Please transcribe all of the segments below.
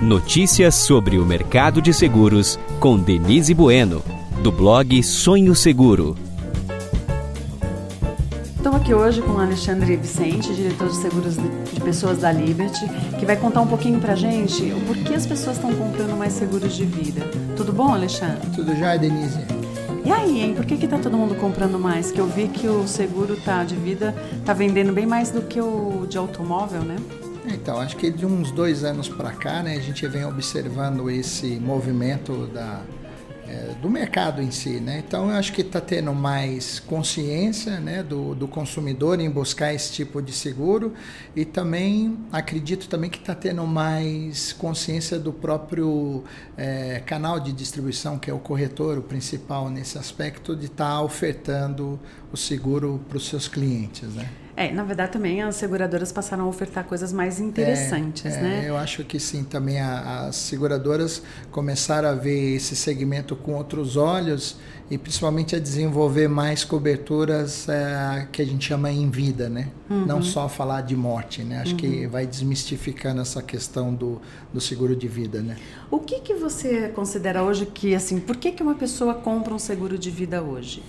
Notícias sobre o mercado de seguros com Denise Bueno, do blog Sonho Seguro. Estou aqui hoje com o Alexandre Vicente, diretor de seguros de pessoas da Liberty, que vai contar um pouquinho pra gente o porquê as pessoas estão comprando mais seguros de vida. Tudo bom, Alexandre? Tudo já, Denise. E aí, hein? Por que, que tá todo mundo comprando mais? Que eu vi que o seguro tá de vida tá vendendo bem mais do que o de automóvel, né? Então, acho que de uns dois anos para cá, né, a gente vem observando esse movimento da, é, do mercado em si, né? Então eu acho que está tendo mais consciência, né, do, do consumidor em buscar esse tipo de seguro e também acredito também que está tendo mais consciência do próprio é, canal de distribuição que é o corretor, o principal nesse aspecto de estar tá ofertando o seguro para os seus clientes, né? É, na verdade também as seguradoras passaram a ofertar coisas mais interessantes, é, é, né? Eu acho que sim, também a, as seguradoras começaram a ver esse segmento com outros olhos e principalmente a desenvolver mais coberturas é, que a gente chama em vida, né? Uhum. Não só falar de morte, né? Acho uhum. que vai desmistificando essa questão do, do seguro de vida, né? O que que você considera hoje que, assim, por que que uma pessoa compra um seguro de vida hoje?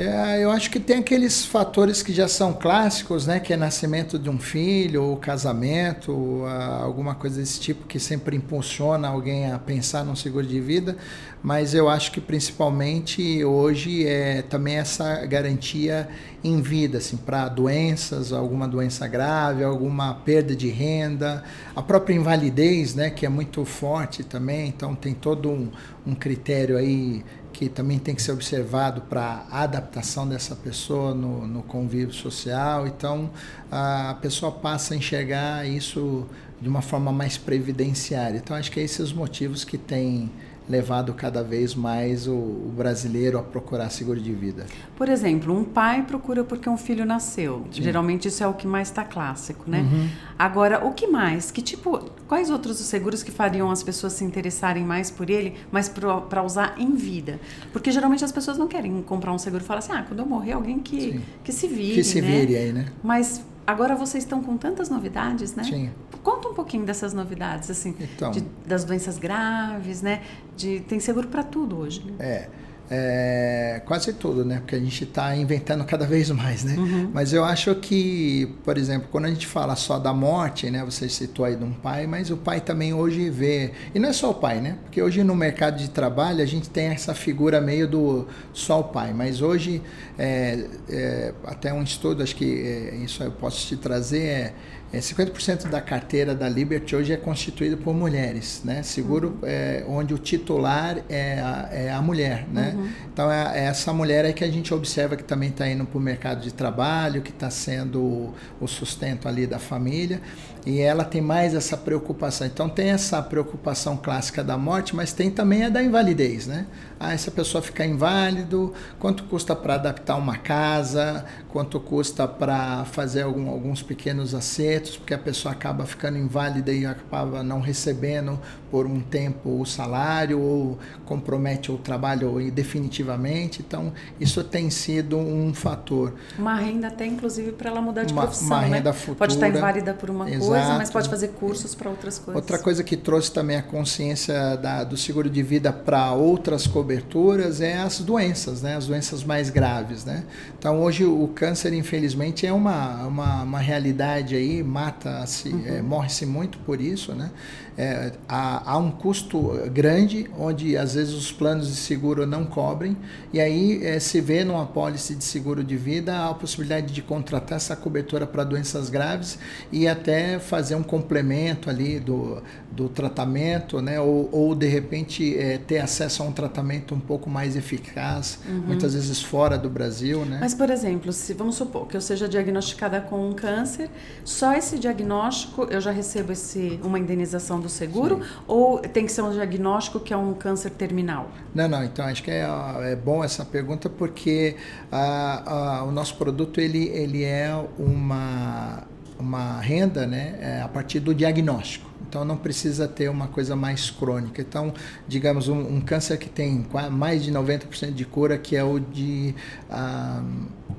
É, eu acho que tem aqueles fatores que já são clássicos, né? Que é nascimento de um filho, ou casamento, alguma coisa desse tipo que sempre impulsiona alguém a pensar num seguro de vida. Mas eu acho que principalmente hoje é também essa garantia em vida, assim, para doenças, alguma doença grave, alguma perda de renda, a própria invalidez, né? Que é muito forte também. Então tem todo um, um critério aí que também tem que ser observado para a adaptação dessa pessoa no, no convívio social. Então, a pessoa passa a enxergar isso de uma forma mais previdenciária. Então, acho que é esses os motivos que têm levado cada vez mais o, o, brasileiro a procurar seguro de vida. Por exemplo, um pai procura porque um filho nasceu. Sim. Geralmente isso é o que mais está clássico, né? Uhum. Agora, o que mais? Que tipo, quais outros seguros que fariam as pessoas se interessarem mais por ele, mas para usar em vida? Porque geralmente as pessoas não querem comprar um seguro e falar assim, ah, quando eu morrer alguém que, que se vire, que se né? vire aí, né? Mas agora vocês estão com tantas novidades, né? Sim. Conta um pouquinho dessas novidades, assim, então, de, das doenças graves, né? De, tem seguro para tudo hoje. Né? É. É, quase tudo, né? Porque a gente está inventando cada vez mais, né? Uhum. Mas eu acho que, por exemplo, quando a gente fala só da morte, né? Você citou aí de um pai, mas o pai também hoje vê. E não é só o pai, né? Porque hoje no mercado de trabalho a gente tem essa figura meio do só o pai. Mas hoje, é, é, até um estudo, acho que é, isso eu posso te trazer, é é, 50% da carteira da Liberty hoje é constituída por mulheres, né? Seguro uhum. é, onde o titular é a, é a mulher, né? Uhum. Então é, é, essa mulher é que a gente observa que também está indo para o mercado de trabalho, que está sendo o, o, sustento ali da família e ela tem mais essa preocupação. Então tem essa preocupação clássica da morte, mas tem também a da invalidez, né? Ah, essa pessoa ficar inválido, quanto custa para adaptar uma casa, quanto custa para fazer algum, alguns pequenos acertos, porque a pessoa acaba ficando inválida e acaba não recebendo por um tempo o salário ou compromete o trabalho definitivamente. Então, isso tem sido um fator. Uma renda até, inclusive, para ela mudar de uma, profissão, uma né? renda futura. Pode estar inválida por uma Exato. coisa, mas pode fazer cursos para outras coisas. Outra coisa que trouxe também a consciência da, do seguro de vida para outras coberturas é as doenças, né? As doenças mais graves, né? Então, hoje o câncer, infelizmente, é uma, uma, uma realidade aí, mata-se, uhum. é, morre-se muito por isso, né? É, há, há, um custo grande, onde às vezes os planos de seguro não cobrem, e aí é, se vê numa apólice de seguro de vida a possibilidade de contratar essa cobertura para doenças graves e até fazer um complemento ali do, do tratamento, né? ou, ou de repente é, ter acesso a um tratamento um pouco mais eficaz, uhum. muitas vezes fora do Brasil. Né? Mas, por exemplo, se vamos supor que eu seja diagnosticada com um câncer, só esse diagnóstico eu já recebo esse, uma indenização do do seguro? Sim. Ou tem que ser um diagnóstico que é um câncer terminal? Não, não. Então acho que é, é bom essa pergunta porque a, a, o nosso produto ele, ele é uma, uma renda né, é, a partir do diagnóstico. Então não precisa ter uma coisa mais crônica. Então, digamos, um, um câncer que tem mais de 90% de cura, que é o de. Ah,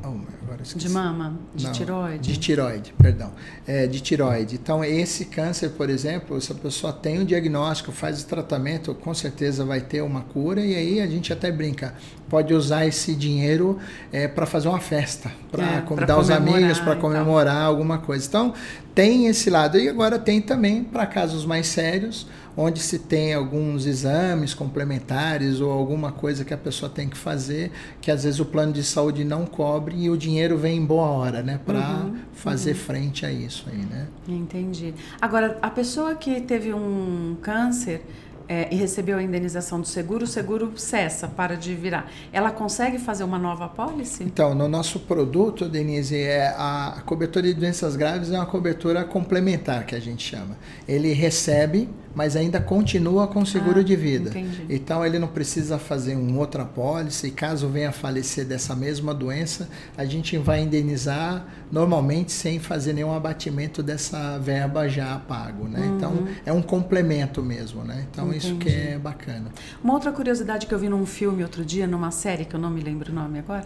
oh, de mama, de não, tiroide. De tiroide, perdão. É, de tiroide. Então, esse câncer, por exemplo, se a pessoa tem o um diagnóstico, faz o tratamento, com certeza vai ter uma cura, e aí a gente até brinca pode usar esse dinheiro é, para fazer uma festa, para é, convidar os amigos, para comemorar alguma coisa. Então, tem esse lado. E agora tem também para casos mais sérios, onde se tem alguns exames complementares ou alguma coisa que a pessoa tem que fazer, que às vezes o plano de saúde não cobre e o dinheiro vem em boa hora, né, para uhum, fazer uhum. frente a isso aí, né? Entendi. Agora, a pessoa que teve um câncer é, e recebeu a indenização do seguro, o seguro cessa, para de virar. Ela consegue fazer uma nova apólice? Então, no nosso produto, Denise, é a cobertura de doenças graves é uma cobertura complementar, que a gente chama. Ele recebe mas ainda continua com seguro ah, de vida. Entendi. Então ele não precisa fazer um outra apólice e caso venha a falecer dessa mesma doença, a gente vai indenizar normalmente sem fazer nenhum abatimento dessa verba já pago, né? Uhum. Então é um complemento mesmo, né? Então Entendi. isso que é bacana. Uma outra curiosidade que eu vi num filme outro dia, numa série que eu não me lembro o nome agora,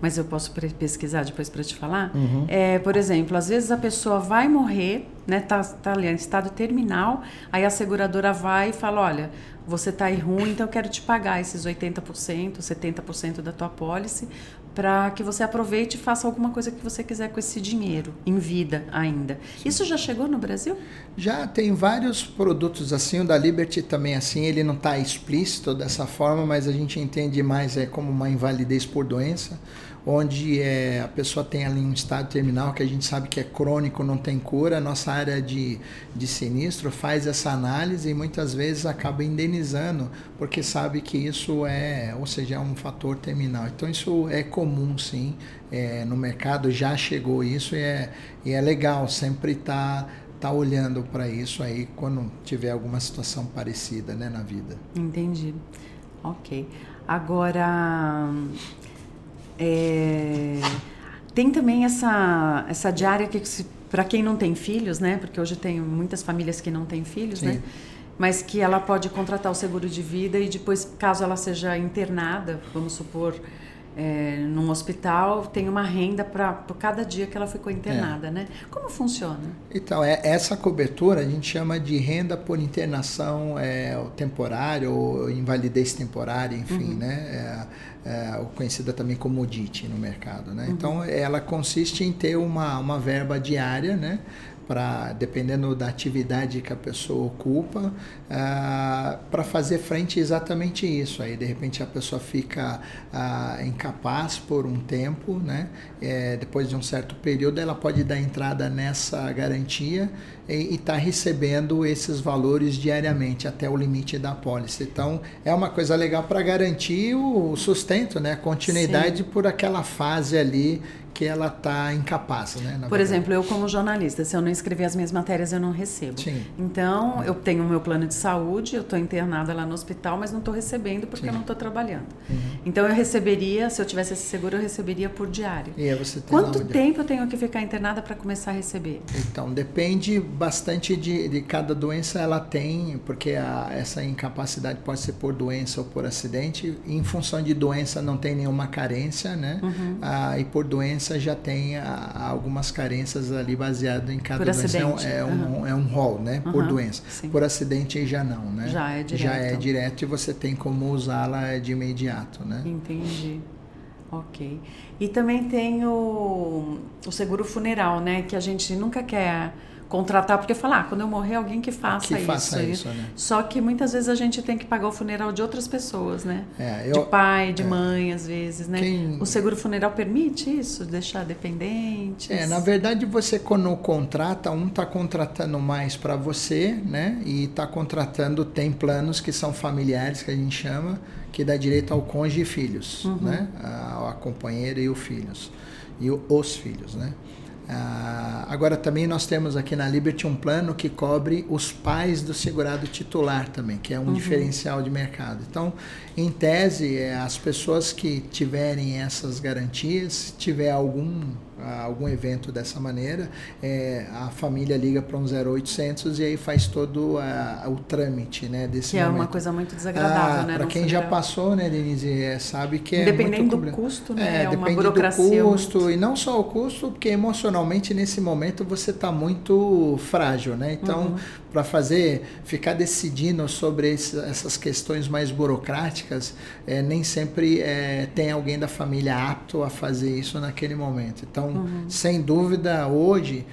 mas eu posso pesquisar depois para te falar. Uhum. É, por exemplo, às vezes a pessoa vai morrer, né? Tá, tá ali em estado terminal, aí a seguradora vai e fala, olha, você tá aí ruim, então eu quero te pagar esses 80%, 70% da tua pólice para que você aproveite e faça alguma coisa que você quiser com esse dinheiro, em vida ainda. Sim. Isso já chegou no Brasil? Já tem vários produtos assim, o da Liberty também assim, ele não está explícito dessa forma, mas a gente entende mais é como uma invalidez por doença onde é, a pessoa tem ali um estado terminal que a gente sabe que é crônico, não tem cura, a nossa área de, de sinistro faz essa análise e muitas vezes acaba indenizando, porque sabe que isso é, ou seja, é um fator terminal. Então isso é comum sim, é, no mercado já chegou isso e é, e é legal sempre estar. Tá, tá olhando para isso aí quando tiver alguma situação parecida né, na vida. Entendi. Ok. Agora, é, tem também essa, essa diária que, para quem não tem filhos, né? Porque hoje tem muitas famílias que não têm filhos, né? Sim. né? Mas que ela pode contratar o seguro de vida e depois, caso ela seja internada, vamos supor, é, num hospital tem uma renda para por cada dia que ela ficou internada, é. né? Como funciona? Então, é, essa cobertura a gente chama de renda por internação é, temporária ou invalidez temporária, enfim, uhum. né? É, é, conhecida também como DIT no mercado, né? Uhum. Então, ela consiste em ter uma, uma verba diária, né? Para dependendo da atividade que a pessoa ocupa, ah, para fazer frente exatamente isso. Aí de repente a pessoa fica uh, incapaz por um tempo, né? É, depois de um certo período ela pode dar entrada nessa garantia e está recebendo esses valores diariamente até o limite da pólice. Então é uma coisa legal para garantir o sustento, né? A continuidade Sim. por aquela fase ali que ela está incapaz, né? Por verdade. exemplo, eu como jornalista, se eu não escrever as minhas matérias, eu não recebo. Sim. Então, eu tenho o meu plano de saúde, eu estou internada lá no hospital, mas não estou recebendo porque Sim. eu não estou trabalhando. Uhum. Então, eu receberia, se eu tivesse esse seguro, eu receberia por diário. E você tem Quanto tempo eu tenho que ficar internada para começar a receber? Então, depende bastante de, de cada doença ela tem, porque a, essa incapacidade pode ser por doença ou por acidente. Em função de doença não tem nenhuma carência, né? Uhum. Ah, e por doença já tem a, algumas carências ali baseado em cada Por doença. Acidente. É, um, é um rol, né? Por doença. Sim. Por acidente já não, né? Já é direto. Já é direto e você tem como usá-la de imediato, né? Entendi. Ok. E também tem o, o seguro funeral, né? Que a gente nunca quer contratar, porque falar, ah, quando eu morrer, alguém que faça que isso. Faça isso né? Só que muitas vezes a gente tem que pagar o funeral de outras pessoas, né? É, eu, de pai, de é, mãe, às vezes, né? Quem, o seguro funeral permite isso, deixar dependentes? É, na verdade, você quando contrata, um está contratando mais para você, né? E está contratando, tem planos que são familiares, que a gente chama, que dá direito ao cônjuge e filhos, uhum. né? A, a companheira e os filhos. E os filhos, né? Ah, agora também nós temos aqui na Liberty um plano que cobre os pais do segurado titular também, que é um uhum. diferencial de mercado. Então, em tese, é, as pessoas que tiverem essas garantias, se tiver algum algum evento dessa maneira, é, a família liga para um 0800 e aí faz todo a, o trâmite, né, desse Que momento. é uma coisa muito desagradável, ah, né? Para quem já passou, né, Denise, é, sabe que é Dependendo muito do custo, né? É, É, uma depende burocracia do custo muito- e não só o custo, porque emocionalmente nesse momento você está muito frágil, né? Então, Uhum. para fazer, ficar decidindo sobre esse- essas questões mais burocráticas, é, nem sempre é, tem alguém da família apto a fazer isso naquele momento. Então, Uhum. sem dúvida, hoje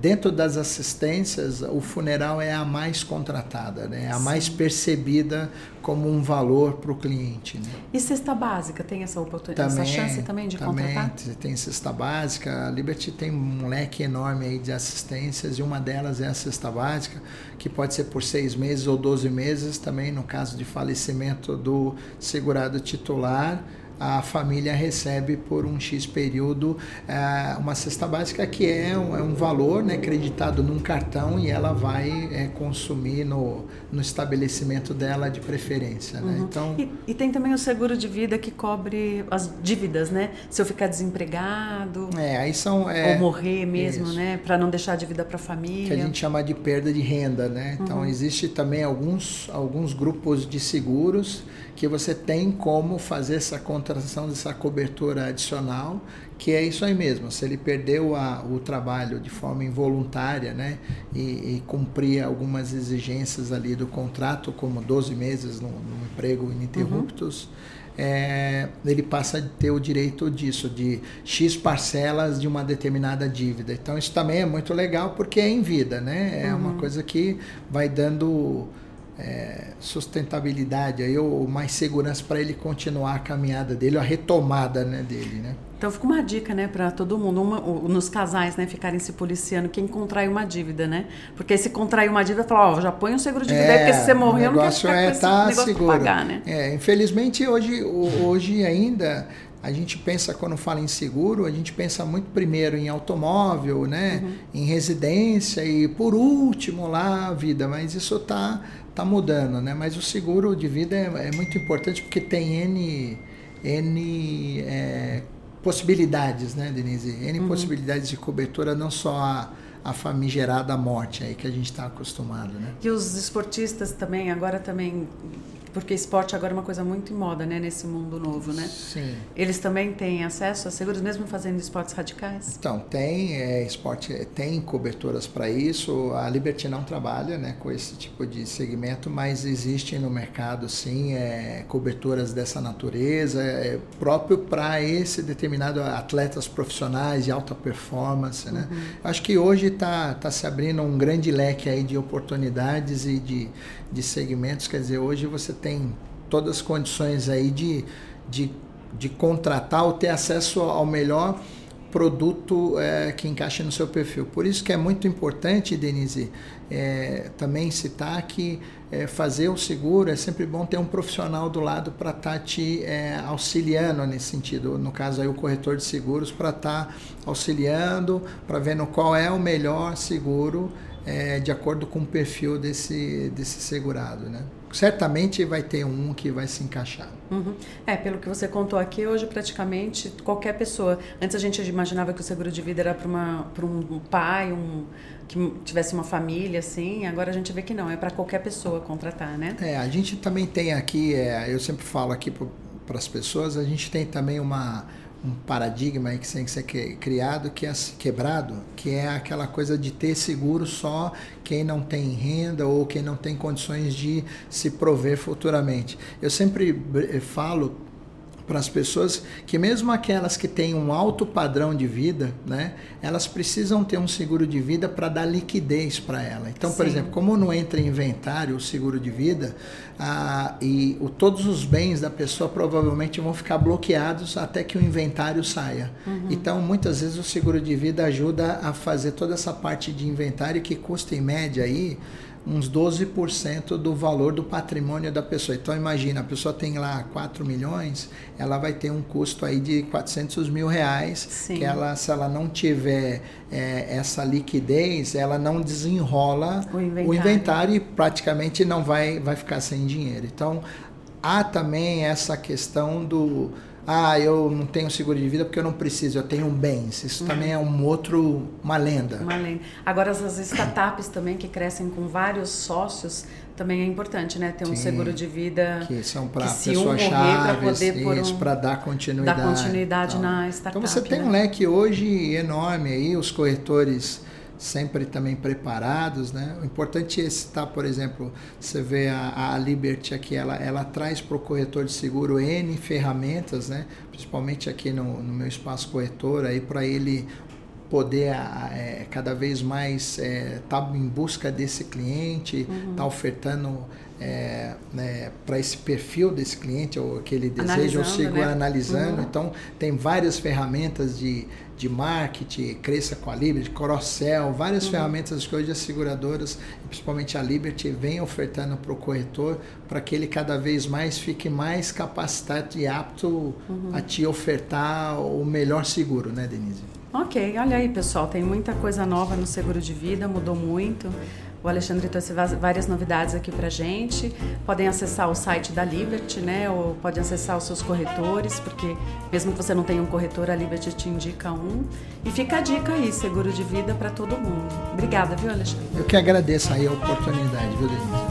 dentro das assistências, o funeral é a mais contratada, né? a mais percebida como um valor para o cliente. Né? E cesta básica, tem essa oportunidade, essa chance também de também contratar? Tem cesta básica, a Liberty tem um leque enorme aí de assistências e uma delas é a cesta básica, que pode ser por seis meses ou 12 meses, também no caso de falecimento do segurado titular a família recebe por um X período eh, uma cesta básica que é um, é um valor né, creditado num cartão e ela vai eh, consumir no, no estabelecimento dela de preferência. Né? Então, E, e tem também o seguro de vida que cobre as dívidas, né? Se eu ficar desempregado é, aí são. é, ou morrer mesmo, isso. né? Para não deixar dívida para a que família. a gente chama de perda de renda, né? Então existe também alguns, alguns grupos de seguros que você tem como fazer essa contratação dessa cobertura adicional, que é isso aí mesmo. Se ele perdeu a, o trabalho de forma involuntária, né, e, e cumprir algumas exigências ali do contrato, como 12 meses no, emprego ininterruptos, é, ele passa a ter o direito disso, de X parcelas de uma determinada dívida. Então isso também é muito legal porque é em vida, né? É uma coisa que vai dando é, sustentabilidade aí, ou mais segurança para ele continuar a caminhada dele, a retomada né, dele, né? Então fica uma dica, né, para todo mundo, uma, nos casais, né, ficarem se policiando quem contrai uma dívida, né? Porque se contrair uma dívida, fala, ó, já põe um seguro de vida aí, porque se você morrer, eu o não quero ficar é com esse tá negócio seguro. pagar, né? É, infelizmente hoje, hoje ainda a gente pensa quando fala em seguro, a gente pensa muito primeiro em automóvel, né, Uhum. em residência e por último lá a vida, mas isso tá tá mudando, né? Mas o seguro de vida é, é muito importante porque tem n n é, possibilidades, né, Denise? N Uhum. possibilidades de cobertura, não só a a famigerada morte aí que a gente está acostumado, né? E os esportistas também, agora também, porque esporte agora é uma coisa muito em moda, né, nesse mundo novo, né? Sim. Eles também têm acesso a seguros, mesmo fazendo esportes radicais? Então, tem é, esporte, tem coberturas para isso. A Liberty não trabalha né, com esse tipo de segmento, mas existem no mercado sim é, coberturas dessa natureza, é, próprio para esse determinado atletas profissionais de alta performance. Né? Acho que hoje está tá se abrindo um grande leque aí de oportunidades e de, de segmentos. Quer dizer, hoje você tem todas as condições aí de, de, de contratar ou ter acesso ao melhor produto é, que encaixe no seu perfil. Por isso que é muito importante, Denise, é, também citar que é, fazer o seguro é sempre bom ter um profissional do lado para estar tá te é, auxiliando nesse sentido. No caso aí o corretor de seguros para estar tá auxiliando, para vendo qual é o melhor seguro é, de acordo com o perfil desse, desse segurado, né? Certamente vai ter um que vai se encaixar. Uhum. É, pelo que você contou aqui, hoje praticamente qualquer pessoa. Antes a gente imaginava que o seguro de vida era para um pai, um que tivesse uma família, assim. Agora a gente vê que não, é para qualquer pessoa contratar, né? É, a gente também tem aqui, é, eu sempre falo aqui para as pessoas, a gente tem também uma um paradigma aí que tem que ser criado, que é quebrado, que é aquela coisa de ter seguro só quem não tem renda ou quem não tem condições de se prover futuramente. Eu sempre falo para as pessoas que mesmo aquelas que têm um alto padrão de vida, né, elas precisam ter um seguro de vida para dar liquidez para ela. Então, por Sim. exemplo, como não entra em inventário o seguro de vida, ah, e o, todos os bens da pessoa provavelmente vão ficar bloqueados até que o inventário saia. Uhum. Então, muitas vezes o seguro de vida ajuda a fazer toda essa parte de inventário que custa em média aí uns 12% do valor do patrimônio da pessoa. Então imagina, a pessoa tem lá 4 milhões, ela vai ter um custo aí de 400 mil reais, Sim. que ela, se ela não tiver é, essa liquidez, ela não desenrola O inventário. o inventário e praticamente não vai, vai ficar sem dinheiro. Então há também essa questão do ah, eu não tenho seguro de vida porque eu não preciso, eu tenho bens. Isso uhum. também é um outro, uma lenda. Uma lenda. Agora, as startups também que crescem com vários sócios, também é importante, né? Ter um Sim, seguro de vida que são para pessoas chaves, isso, um, para dar continuidade. Dar continuidade então. na startup. Então você tem né? um leque hoje enorme aí, os corretores sempre também preparados, né? O importante é citar, por exemplo, você vê a, a Liberty aqui, ela, ela traz para o corretor de seguro N ferramentas, né? Principalmente aqui no, no meu espaço corretor, aí para ele poder é, cada vez mais estar é, tá em busca desse cliente, estar uhum. tá ofertando é, né, para esse perfil desse cliente, ou que ele deseja, ou sigo né? analisando. Uhum. Então, tem várias ferramentas de, de marketing, Cresça com a Liberty, Cross-Sell, várias uhum. ferramentas que hoje as seguradoras, principalmente a Liberty, vem ofertando para o corretor para que ele cada vez mais fique mais capacitado e apto uhum. a te ofertar o melhor seguro, né, Denise? Ok, olha aí pessoal, tem muita coisa nova no seguro de vida, mudou muito. O Alexandre trouxe várias novidades aqui pra gente. Podem acessar o site da Liberty, né? Ou podem acessar os seus corretores, porque mesmo que você não tenha um corretor, a Liberty te indica um. E fica a dica aí, seguro de vida para todo mundo. Obrigada, viu, Alexandre? Eu que agradeço aí a oportunidade, viu, Denise?